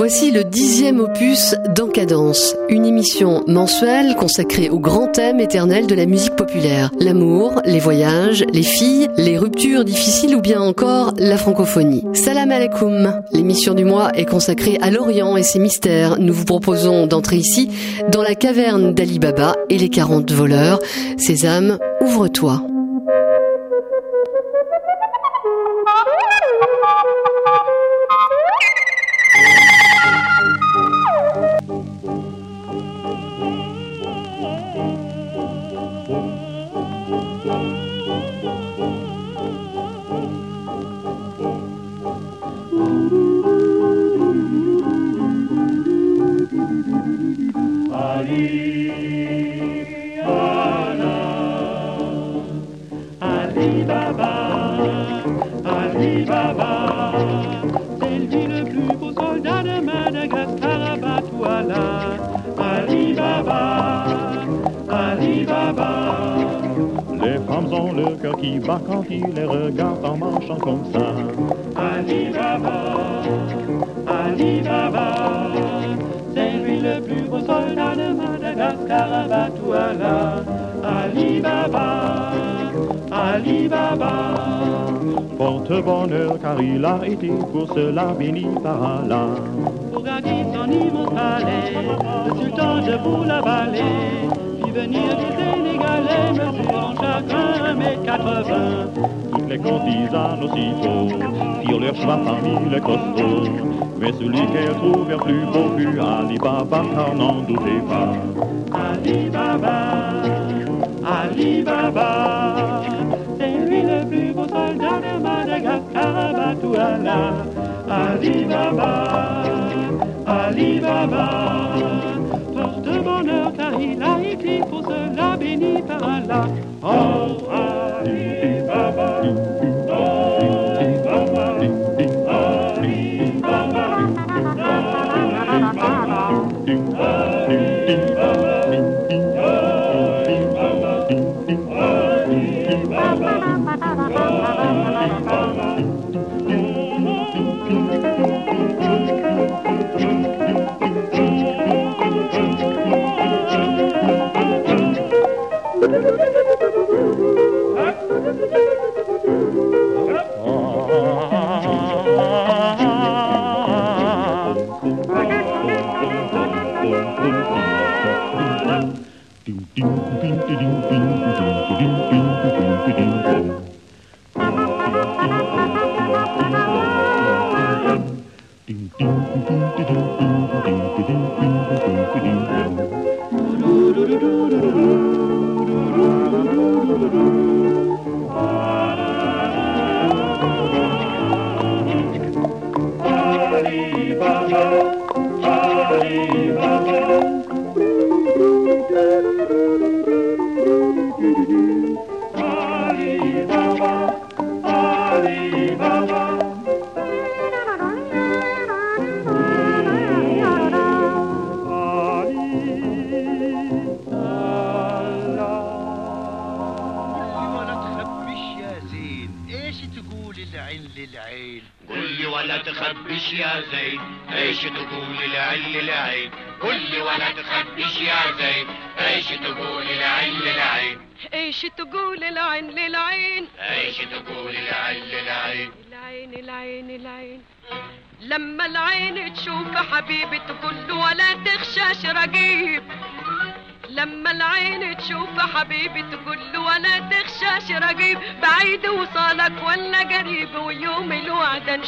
Voici le dixième opus d'Encadence, une émission mensuelle consacrée au grand thème éternel de la musique populaire. L'amour, les voyages, les filles, les ruptures difficiles ou bien encore la francophonie. Salam alaikum. L'émission du mois est consacrée à l'Orient et ses mystères. Nous vous proposons d'entrer ici dans la caverne d'Ali Baba et les 40 voleurs. Sésame, ouvre-toi. Car il a été pour cela béni par Allah. Son immense palais, le sultan de Boula-Vallée, fit venir des Sénégalais, mesurant chacun un mètre quatre-vingts. Toutes les courtisanes aussitôt firent leur choix parmi les costauds. Mais celui qu'elles trouvèrent plus beau fut Ali Baba, car n'en doutez pas. Ali Baba, Ali Baba, de Madagascar, Batouala. Ali Baba, Ali Baba, porte bonheur car il a écrit pour cela béni par Allah. Oh Ali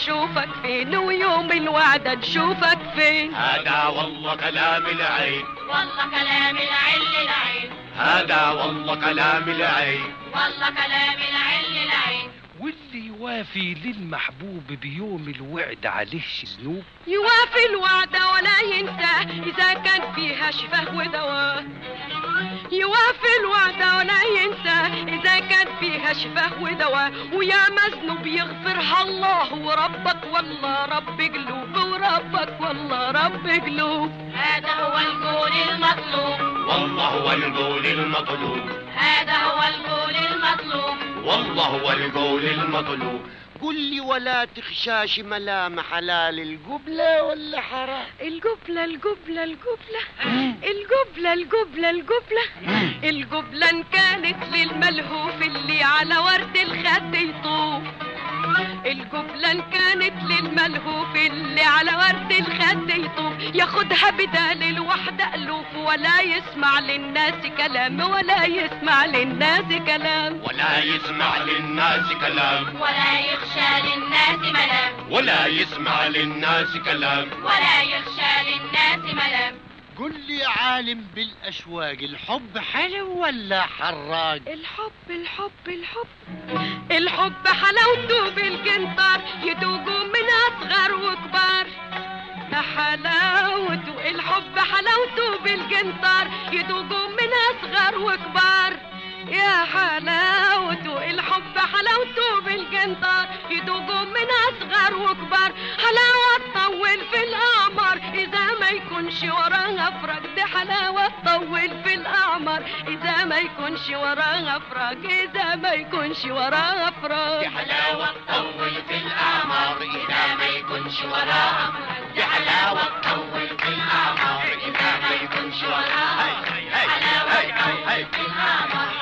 نشوفك فين ويوم الوعد نشوفك فين. هذا والله كلام العين. والله كلام العين للعين. هذا والله كلام العين. والله كلام العين للعين. واللي يوافي للمحبوب بيوم الوعد عليه ذنوب يوافي الوعد ولا ينسى إذا كان فيها شفاه ودواء يوافي الوعد ولا ينسى إذا كان فيها شفاه ودواء ويا مذنب يغفرها الله. وربك والله رب قلوب وربك والله رب قلوب. هذا هو القول المطلوب. والله هو القول المطلوب. هذا هو القول المطلوب. والله هو القول المطلوب. قل لي ولا تخشاش ملامح حلال القبلة ولا حرام؟ الجبلة الجبلة الجبلة الجبلة الجبلة الجبلة الجبلة إن كانت للملهوف اللي على ورد الخد يطوف. الجبلة إن كانت للملهوف اللي على ورد الخد يطوف ياخدها بدال الوحدة ألوف ولا يسمع للناس كلام ولا يسمع للناس كلام. ولا يسمع للناس كلام. ولا يخشى للناس ملام. ولا يسمع للناس كلام. ولا يخشى للناس ملام. قل لي يا عالم بالأشواق الحب حلو ولا حراق؟ الحب الحب الحب. الحب حلاوته بالجنطار يدوقوا من أصغر وكبار. حلاوته الحب حلاوته بالجنطار يدوقوا من أصغر وكبار. يا حلاوته الحب حلاوته بالجنطار يدوقوا من أصغر وكبار حلاوة تطول في الأعمار. إذا ما يكونش وراها فراق دي حلاوة تطول في الأعمار. إذا ما يكونش وراها فراق إذا ما يكونش وراها فراق دي حلاوة تطول في الأعمار. إذا ما يكونش وراها دي حلاوة تطول في الأعمار. إذا ما يكونش وراها حلاوة تطول في الأعمار.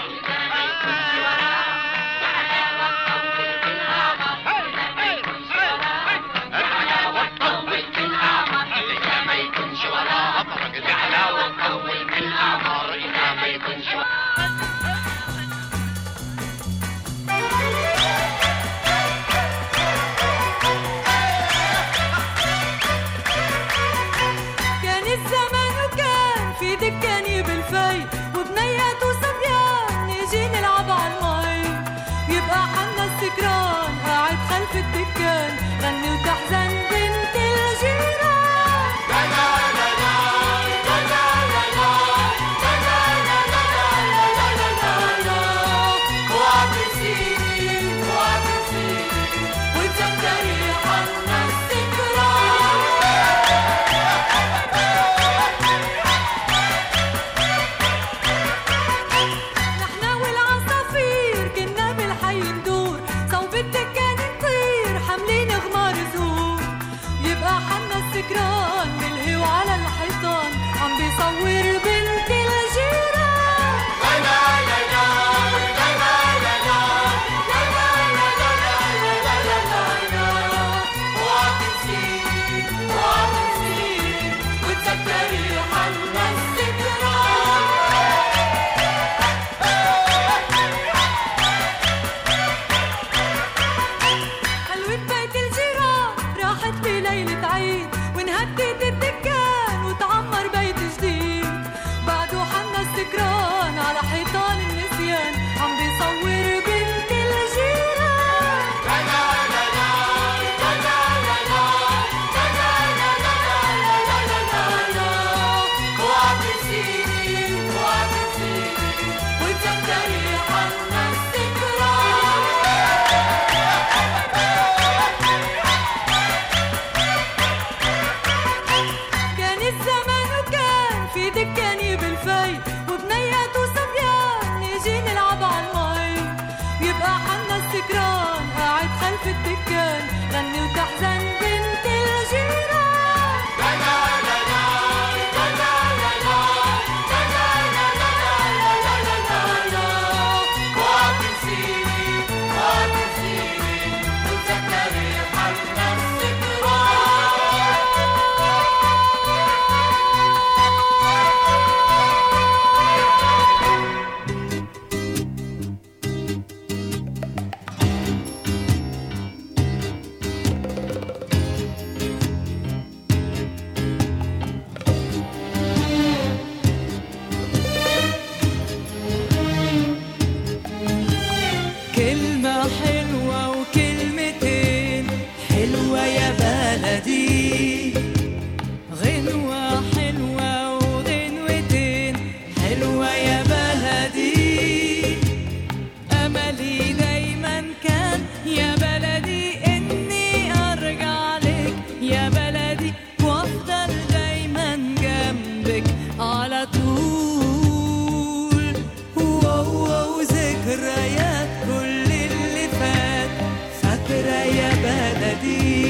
يا بلدي.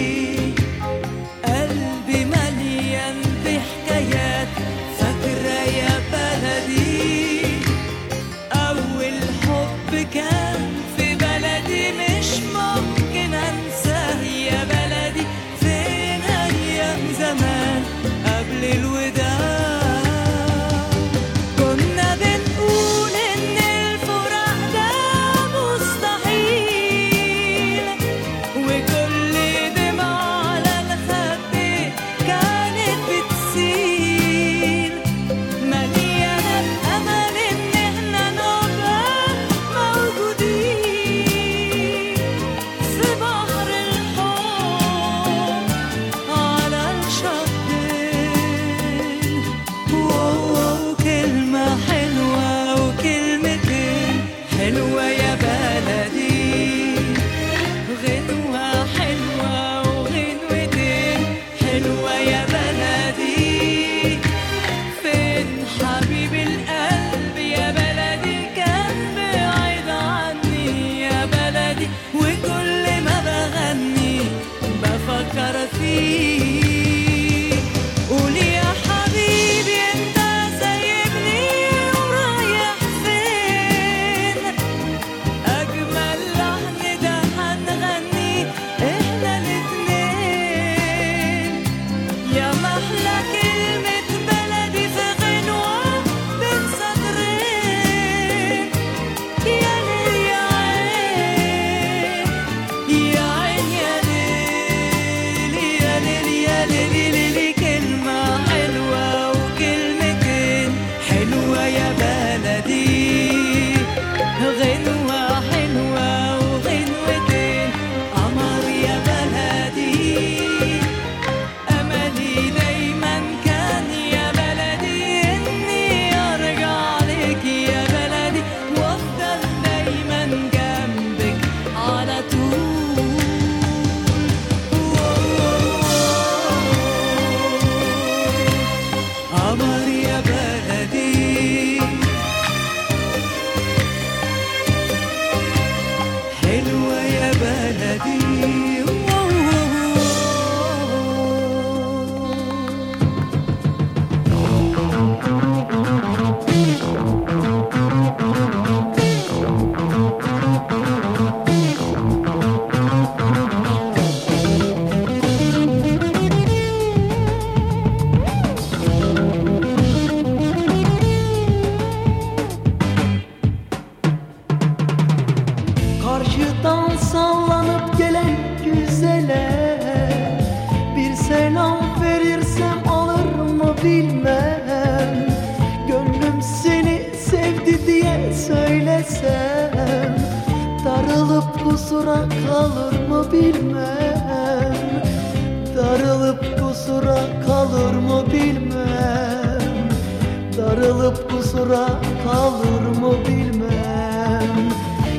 Sarılıp kusura kalır mı bilmem.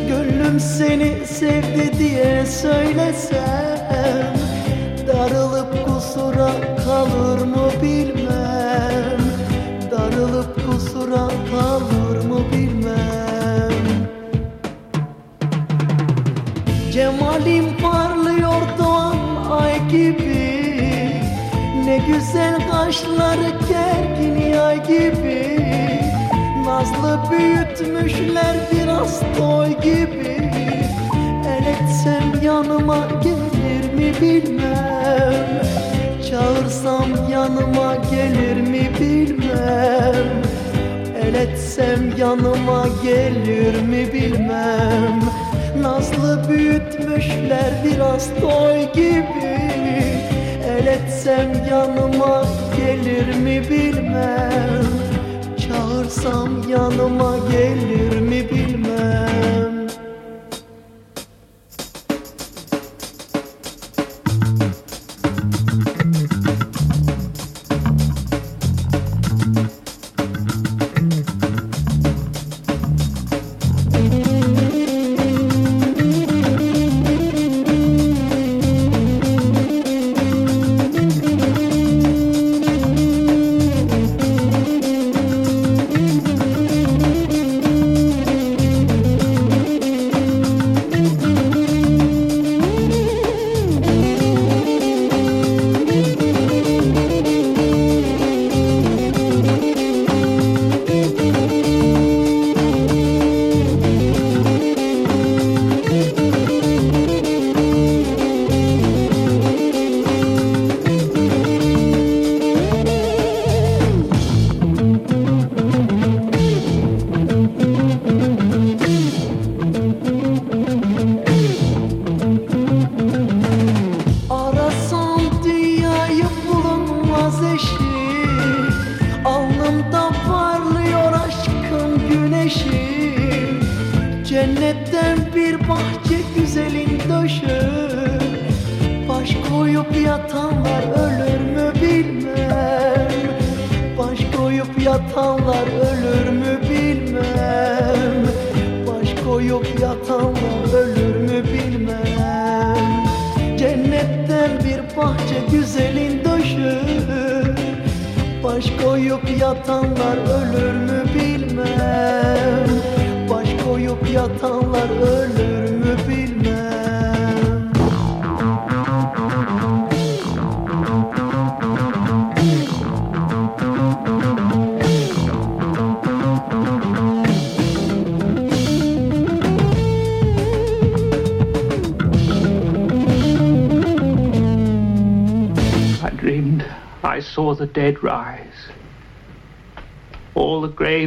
Gönlüm seni sevdi diye söylesem Darılıp kusura kalır mı bilmem. Darılıp kusura kalır mı bilmem. Cemalim parlıyor doğan ay gibi. Ne güzel kaşları gergin yay gibi. Nazlı büyütmüşler biraz toy gibi. El etsem yanıma gelir mi bilmem. Çağırsam yanıma gelir mi bilmem. El etsem yanıma gelir mi bilmem. Nazlı büyütmüşler biraz toy gibi. El etsem yanıma gelir mi bilmem. Bıraksam yanıma gelir mi bilmem.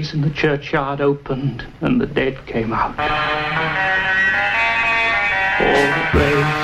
graves in the churchyard opened and the dead came out. All the graves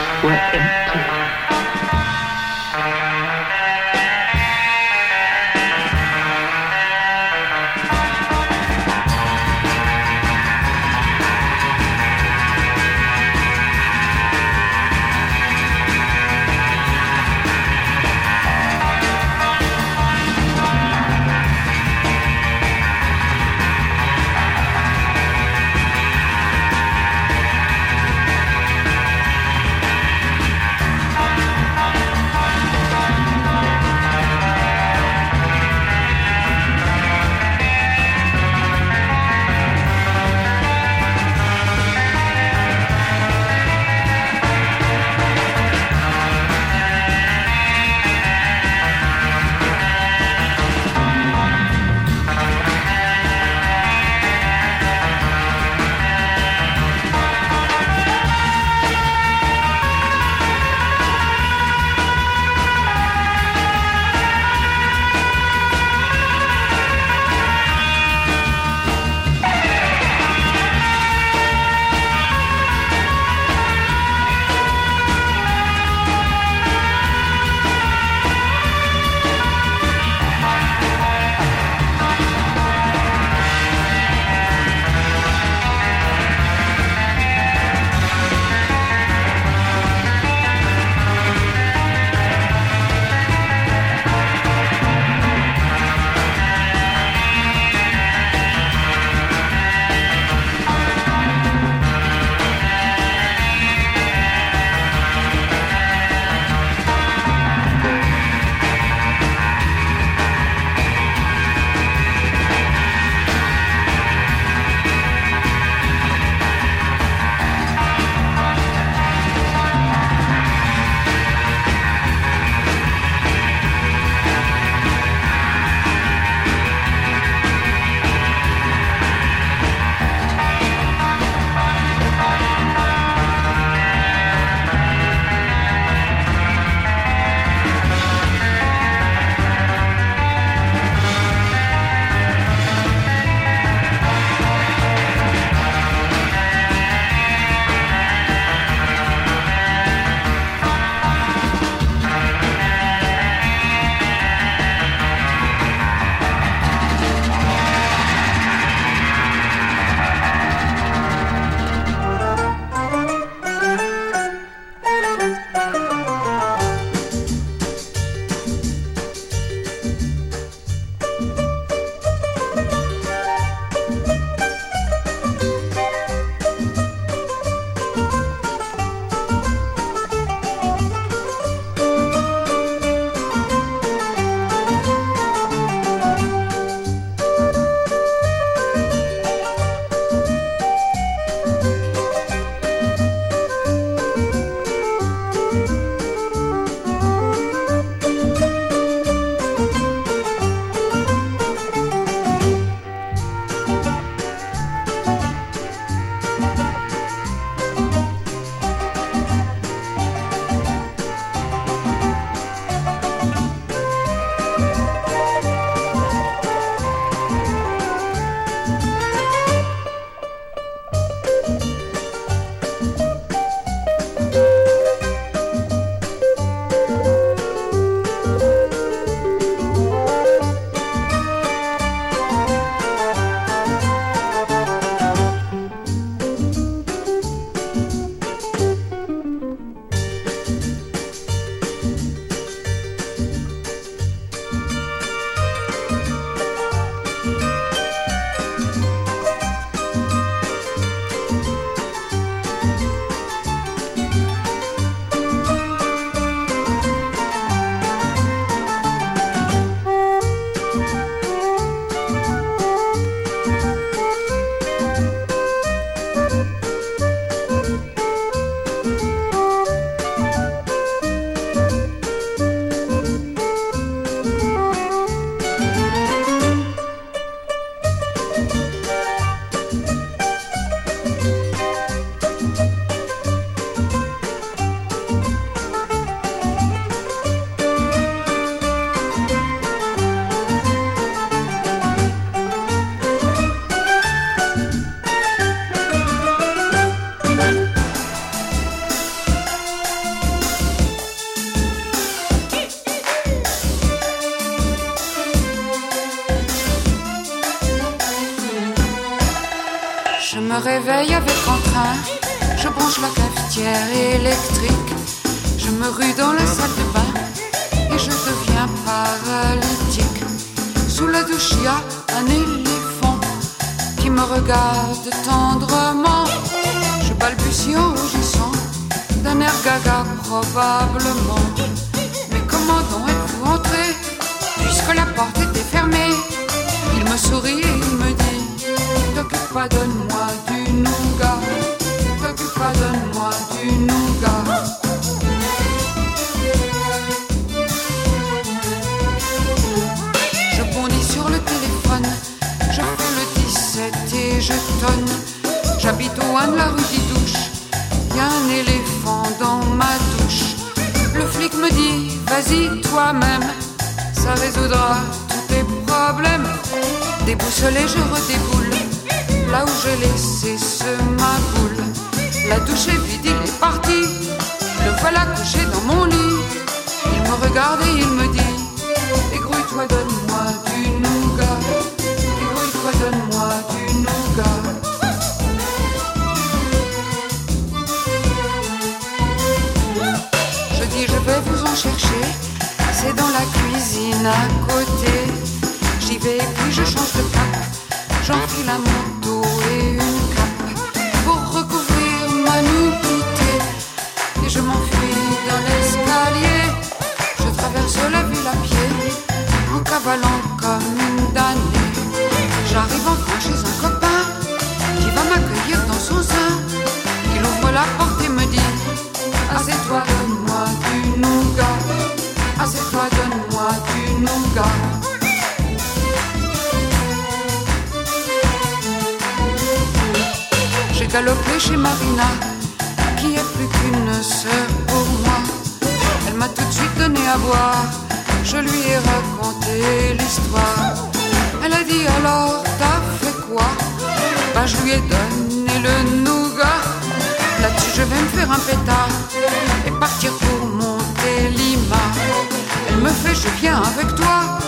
réveille avec entrain. Je branche la cafetière électrique. Je me rue dans la salle de bain et je deviens paralytique. Sous la douche, il y a un éléphant qui me regarde tendrement. Je balbutie en rougissant d'un air gaga probablement. Pas, donne-moi du nougat. Pas, donne-moi du nougat. Je bondis sur le téléphone, je fais le 17 et je tonne. J'habite au 1 de la rue Didouche, y a un éléphant dans ma douche. Le flic me dit, vas-y toi-même, ça résoudra tous tes problèmes. Déboussolé, je redéboule, là où j'ai laissé ce ma boule. La douche est vide, il est parti, le voilà couché dans mon lit. Il me regarde et il me dit, égrouille-toi, donne-moi du nougat. Égrouille-toi, donne-moi du nougat. Je dis je vais vous en chercher, c'est dans la cuisine à côté. J'y vais et puis je change de cap, j'enfile un manteau et galopé chez Marina, qui est plus qu'une sœur pour moi. Elle m'a tout de suite donné à boire, je lui ai raconté l'histoire. Elle a dit alors, t'as fait quoi? Bah, je lui ai donné le nougat. Là-dessus, je vais me faire un pétard et partir pour monter Lima. Elle me fait, je viens avec toi.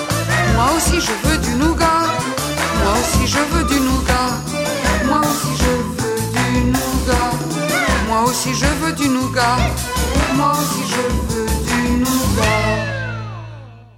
Moi aussi, je veux du nougat. Moi aussi, je veux du nougat. Moi aussi, je veux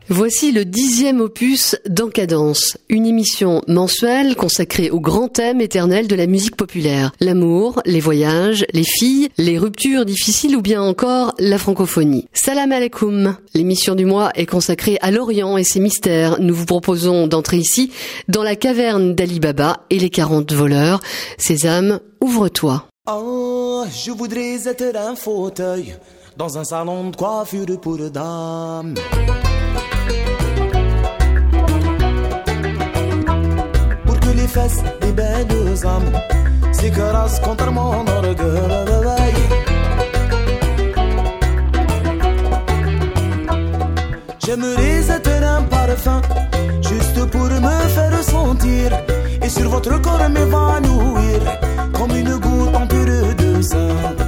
Voici le dixième opus d'Encadence, une émission mensuelle consacrée au grand thème éternel de la musique populaire. L'amour, les voyages, les filles, les ruptures difficiles ou bien encore la francophonie. Salam alaikum. L'émission du mois est consacrée à l'Orient et ses mystères. Nous vous proposons d'entrer ici dans la caverne d'Ali Baba et les 40 voleurs. Sésame, ouvre-toi. Oh, je voudrais être un fauteuil dans un salon de coiffure pour dames. Pour que les fesses des belles âmes s'écrasent contre mon orgueil. J'aimerais être un parfum juste pour me faire sentir et sur votre corps m'évanouir comme une goutte pure de sang.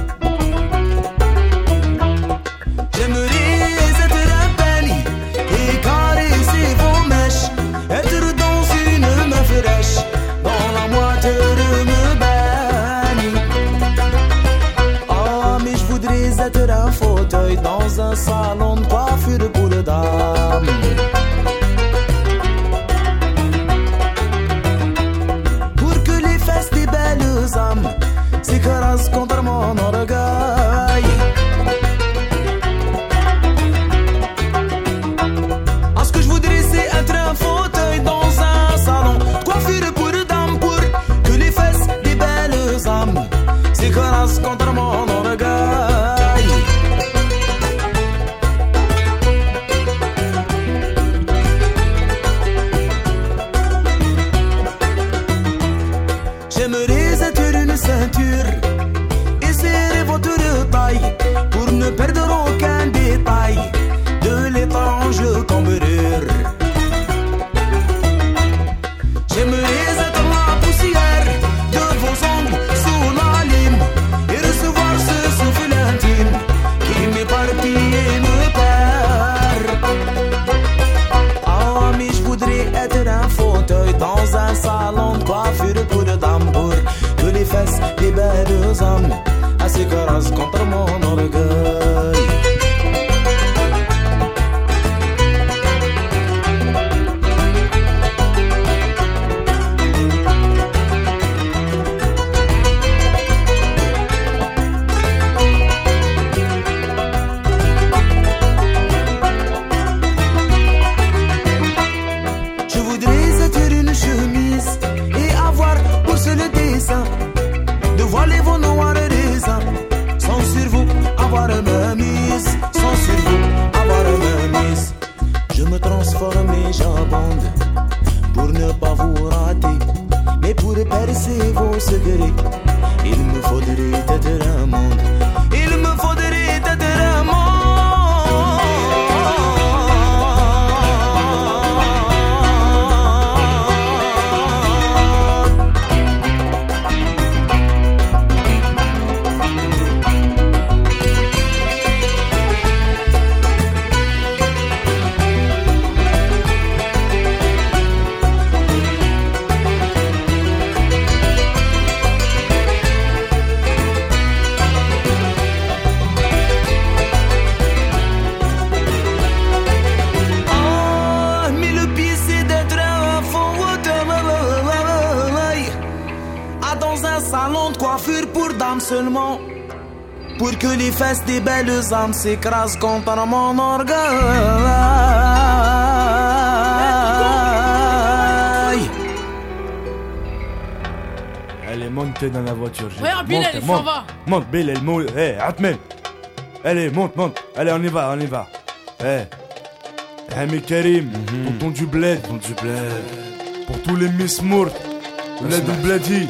Seulement pour que les fesses des belles âmes s'écrasent contre mon orgueil. Allez, monte dans la voiture. j'ai- Bill, monte, il s'en monte. va. Monte, Bill, elle monte. Eh, Atmen. Allez, monte, monte. Allez, on y va, on y va. Eh. Eh, mais Karim, tonton du bled. Tonton du bled. Pour tous les Miss Mourt. Bled du bledi.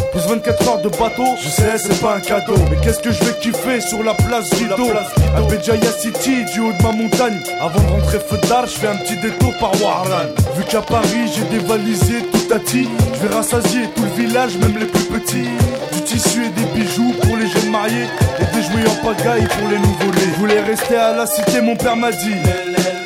Plus 24 heures de bateau, je sais c'est pas un cadeau. Mais qu'est-ce que je vais kiffer sur la place Rideau À Béjaïa City, du haut de ma montagne. Avant de rentrer feu d'art, je fais un petit détour par Warlan. Vu qu'à Paris j'ai dévalisé tout tati Je vais rassasier tout le village, même les plus petits. Du tissu et des bijoux pour les jeunes mariés. Et des jouets en pagaille pour les nouveau-nés. Je voulais rester à la cité, mon père m'a dit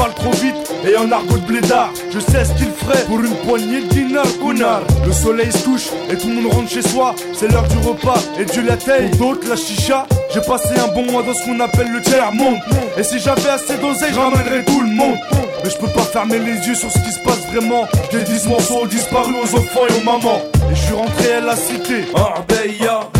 parle trop vite et en argot de blédard. Je sais ce qu'il ferait pour une poignée de dinars, connard. Le soleil se couche et tout le monde rentre chez soi. C'est l'heure du repas et Dieu la d'autres, la chicha. J'ai passé un bon mois dans ce qu'on appelle le tiers-monde. Et si j'avais assez d'oseille, ramènerais tout le monde. Mais je peux pas fermer les yeux sur ce qui se passe vraiment. J'ai 10 morceaux disparus aux enfants et aux mamans. Et je suis rentré à la cité. Arbeya.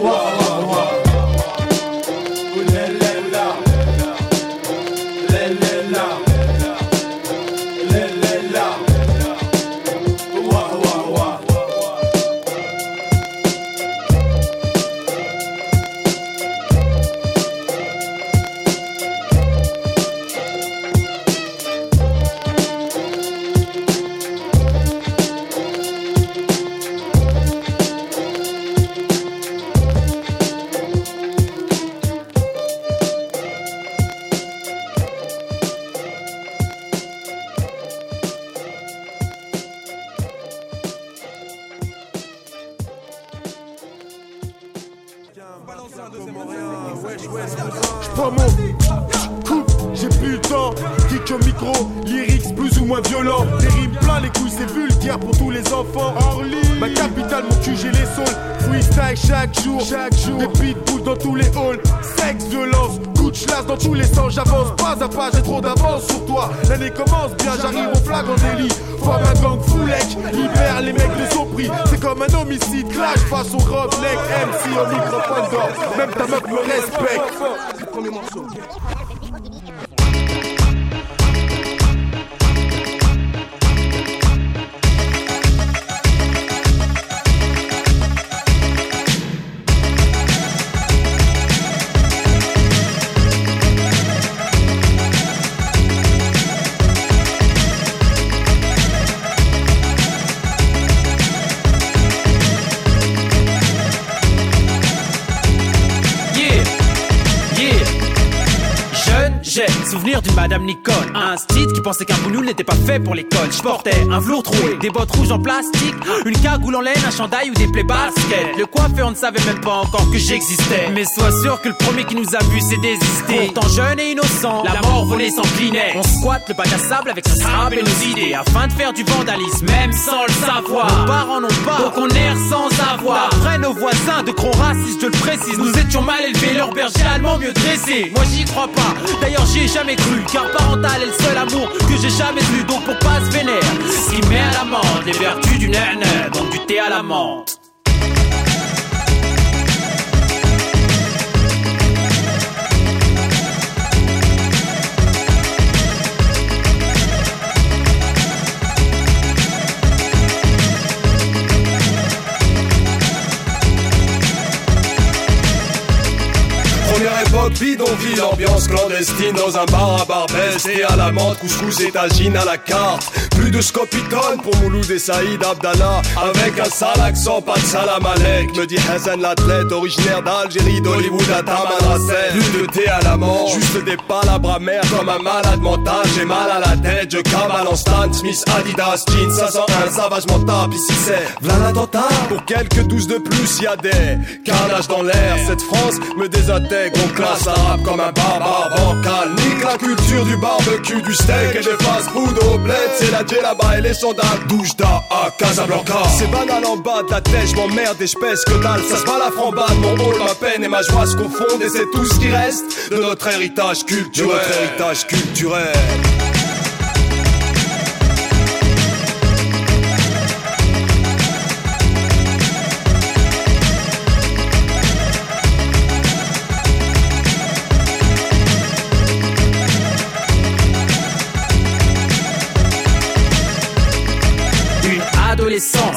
whoa, whoa. D'une madame Nicole, un style qui pensait qu'un boulot n'était pas fait pour l'école. Je portais un velours troué, des bottes rouges en plastique, une cagoule en laine, un chandail ou des plaies baskets. Le coiffeur ne savait même pas encore que j'existais. Mais sois sûr que le premier qui nous a vu s'est désisté. Pourtant jeune et innocent, la mort volée s'inclinait. On squatte le bac à sable avec son sable et nos idées afin de faire du vandalisme, même sans le savoir. Nos parents n'ont pas, donc on erre sans avoir. Après nos voisins de gros racistes, je le précise, nous étions mal élevés, leur berger allemand mieux dressé. Moi j'y crois pas, d'ailleurs j'y ai jamais cru, car parental est le seul amour que j'ai jamais eu. Donc pour pas se vénère, ce qui met à la menthe les vertus du nana, donc du thé à la. Époque, bidonville, ambiance clandestine dans un bar à Barbès et à la menthe, couscous et tagine à la carte. Plus de scopitone pour Mouloud et Saïd Abdallah avec un sale accent, pas de salam alek. Me dit Hassan l'athlète, originaire d'Algérie, d'Hollywood à Tamanrasset. Plus de thé à la menthe, juste des palabres amères comme un malade mental. J'ai mal à la tête, je cavale en Stan Smith, Adidas, jeans 501, savage mental. Ici c'est l'attentat. Pour quelques douze de plus, y a des carnages dans l'air. Cette France me désintègre, on classe arabe comme un barbare bancal. Nique la culture du barbecue, du steak et des fast-food au bled. C'est la là-bas et les sandales douche à Casablanca. C'est banal en bas de la tête, je m'emmerde et je pèse que dalle. Ça se bat la frambade, mon rôle, ma peine et ma joie se confondent et c'est tout ce qui reste de notre héritage culturel. De notre héritage culturel.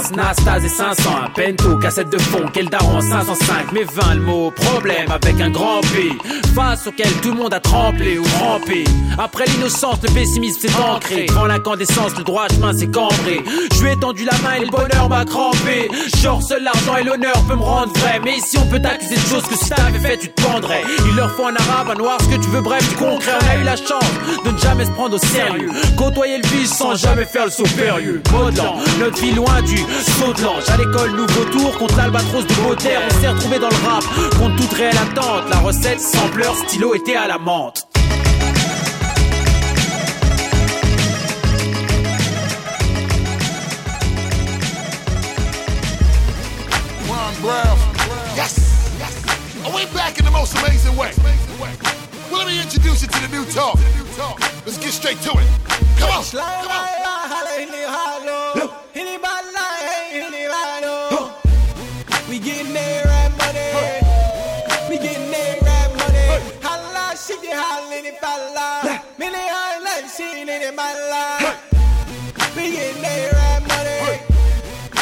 Adolescence, Nastase et 500, un pento, cassette de fond, quel daron 505, mais 20 le mot, problème avec un grand P, face auquel tout le monde a tremblé ou rampé. Après l'innocence, le pessimisme s'est ancré, devant l'incandescence, le droit chemin s'est cambré. Je lui ai tendu la main et le bonheur m'a crampé. Genre seul l'argent et l'honneur peut me rendre vrai, mais ici on peut t'accuser de choses que si t'avais fait tu te pendrais. Il leur faut un arabe, un noir, ce que tu veux, bref, du concret. On a eu la chance de ne jamais se prendre au sérieux, côtoyer le vice sans jamais faire le saut périlleux. Modelant, notre vie loin du saut de l'ange. À l'école, nouveau tour contre l'albatros de Baudelaire. On s'est retrouvé dans le rap contre toute réelle attente. La recette, sampleur, stylo était à la menthe. Ron Brown. Yes. Are we back in the most amazing way? Well, let me introduce you to the new talk. Let's get straight to it. Come on. Come on. It, falla. Many holla, shake it, mala. We getting there right money.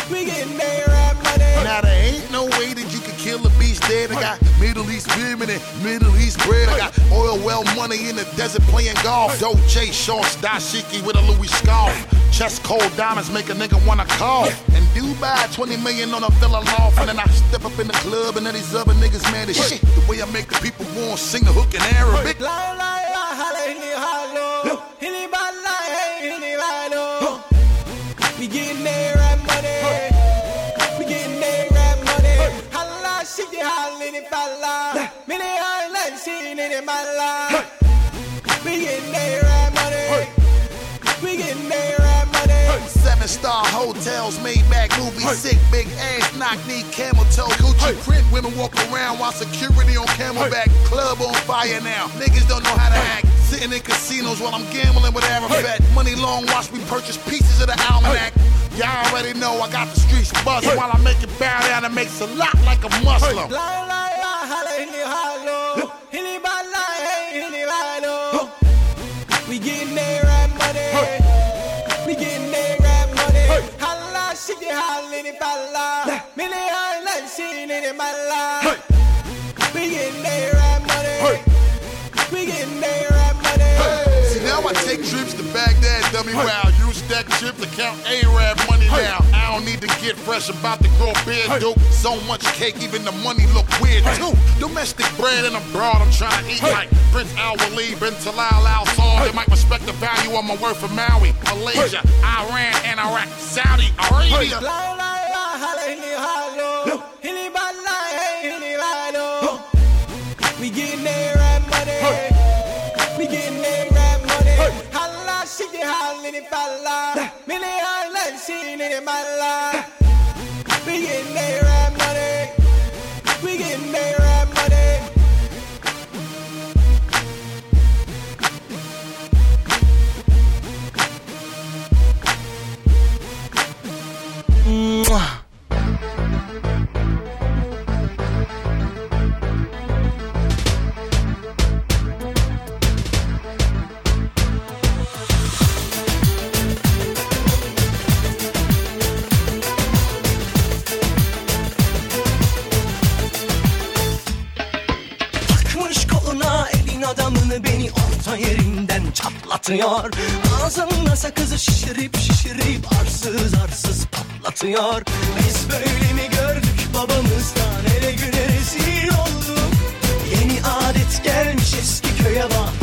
We getting there right money. Now there ain't no way that you can kill a beast dead. I got Middle East women and Middle East bread. I got oil well money in the desert playing golf. Dolce shorts, dashiki with a Louis scarf. Chest cold diamonds make a nigga wanna cough. And Dubai, 20 million on a villa loft. And then I step up in the club and then these other niggas mad as shit. The way I make the people want sing the hook in Arabic. It, holla, it, falla. Many holla, shake it, mala. We getting there right money. We getting there right money. Seven star hotels, made back movie, sick, big ass, knock knee, camel toe, Gucci print. Women walk around while security on camelback. Club on fire now. Niggas don't know how to act. Sitting in casinos while I'm gambling with Arafat. Money long, watch me purchase pieces of the almanac. Y'all already know I got the streets buzzing while I make it bow down and makes a lot like a Muslim. Oh. We getting there right money. We getting there right money. Holla, shake it, holla, it, falla. Many holla, shake it, mala. We Take trips to Baghdad, dummy hey. wow. Use that chip to count A-Rab money hey. now. I don't need to get fresh about the girl bed, hey. dope. So much cake, even the money look weird hey. too. Domestic bread and abroad, I'm trying to eat hey. like Prince Al Wali, Ben Talal Al Saul. Hey. They might respect the value of my word for Maui, Malaysia, Iran, Iraq, Saudi Arabia. in the falla. Million like she in the. olsa yerinden çatlatıyor. Ağzında sakızı şişirip şişirip arsız arsız patlatıyor. Biz böyle mi gördük babamızdan ele güne rezil olduk? Yeni adet gelmiş eski köye bak.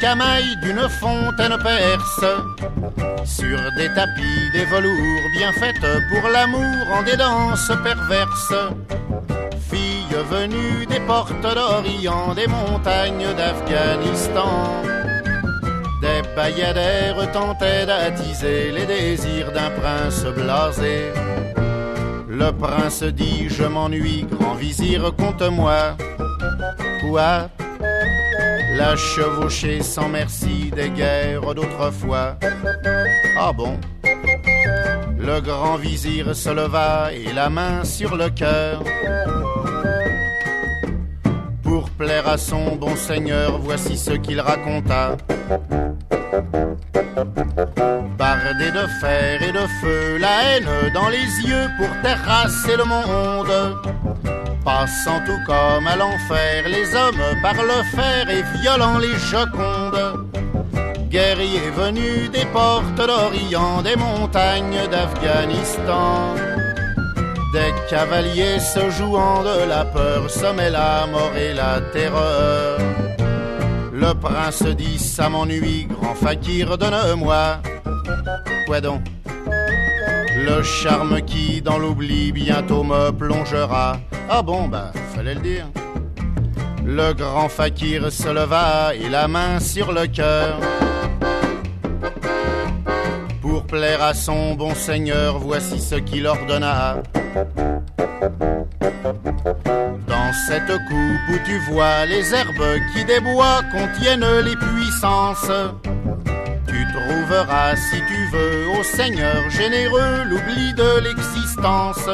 Camail d'une fontaine perse. Sur des tapis, des velours bien faites pour l'amour en des danses perverses. Filles venues des portes d'Orient, des montagnes d'Afghanistan. Des bayadères tentaient d'attiser les désirs d'un prince blasé. Le prince dit Je m'ennuie, grand vizir, compte-moi. Quoi La chevauchée sans merci des guerres d'autrefois. Ah bon? Le grand vizir se leva et la main sur le cœur. Pour plaire à son bon seigneur, voici ce qu'il raconta. Bardé de fer et de feu, la haine dans les yeux pour terrasser le monde. Passant tout comme à l'enfer, les hommes par le fer et violant les jocondes. Guerriers venus des portes d'Orient, des montagnes d'Afghanistan. Des cavaliers se jouant de la peur, sommet la mort et la terreur. Le prince dit ça m'ennuie, grand fakir, donne-moi. Quoi donc? Le charme qui dans l'oubli bientôt me plongera. Ah bon, bah, fallait le dire. Le grand fakir se leva et la main sur le cœur. Pour plaire à son bon seigneur, voici ce qu'il ordonna. Dans cette coupe où tu vois les herbes qui des contiennent les puissances, trouveras, si tu veux, au Seigneur généreux l'oubli de l'existence.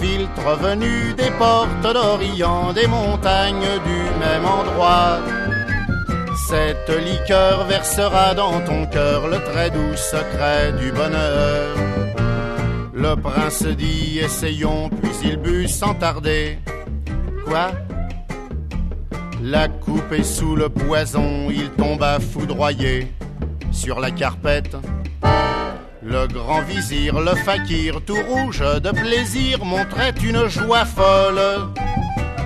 Filtre venu des portes d'Orient, des montagnes du même endroit. Cette liqueur versera dans ton cœur le très doux secret du bonheur. Le prince dit essayons, puis il but sans tarder. Quoi? La coupe est sous le poison, il tomba foudroyé sur la carpette. Le grand vizir, le fakir, tout rouge de plaisir, montrait une joie folle.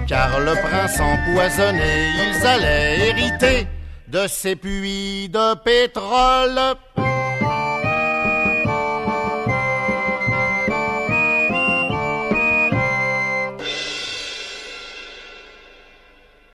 Car le prince empoisonné, ils allaient hériter de ces puits de pétrole.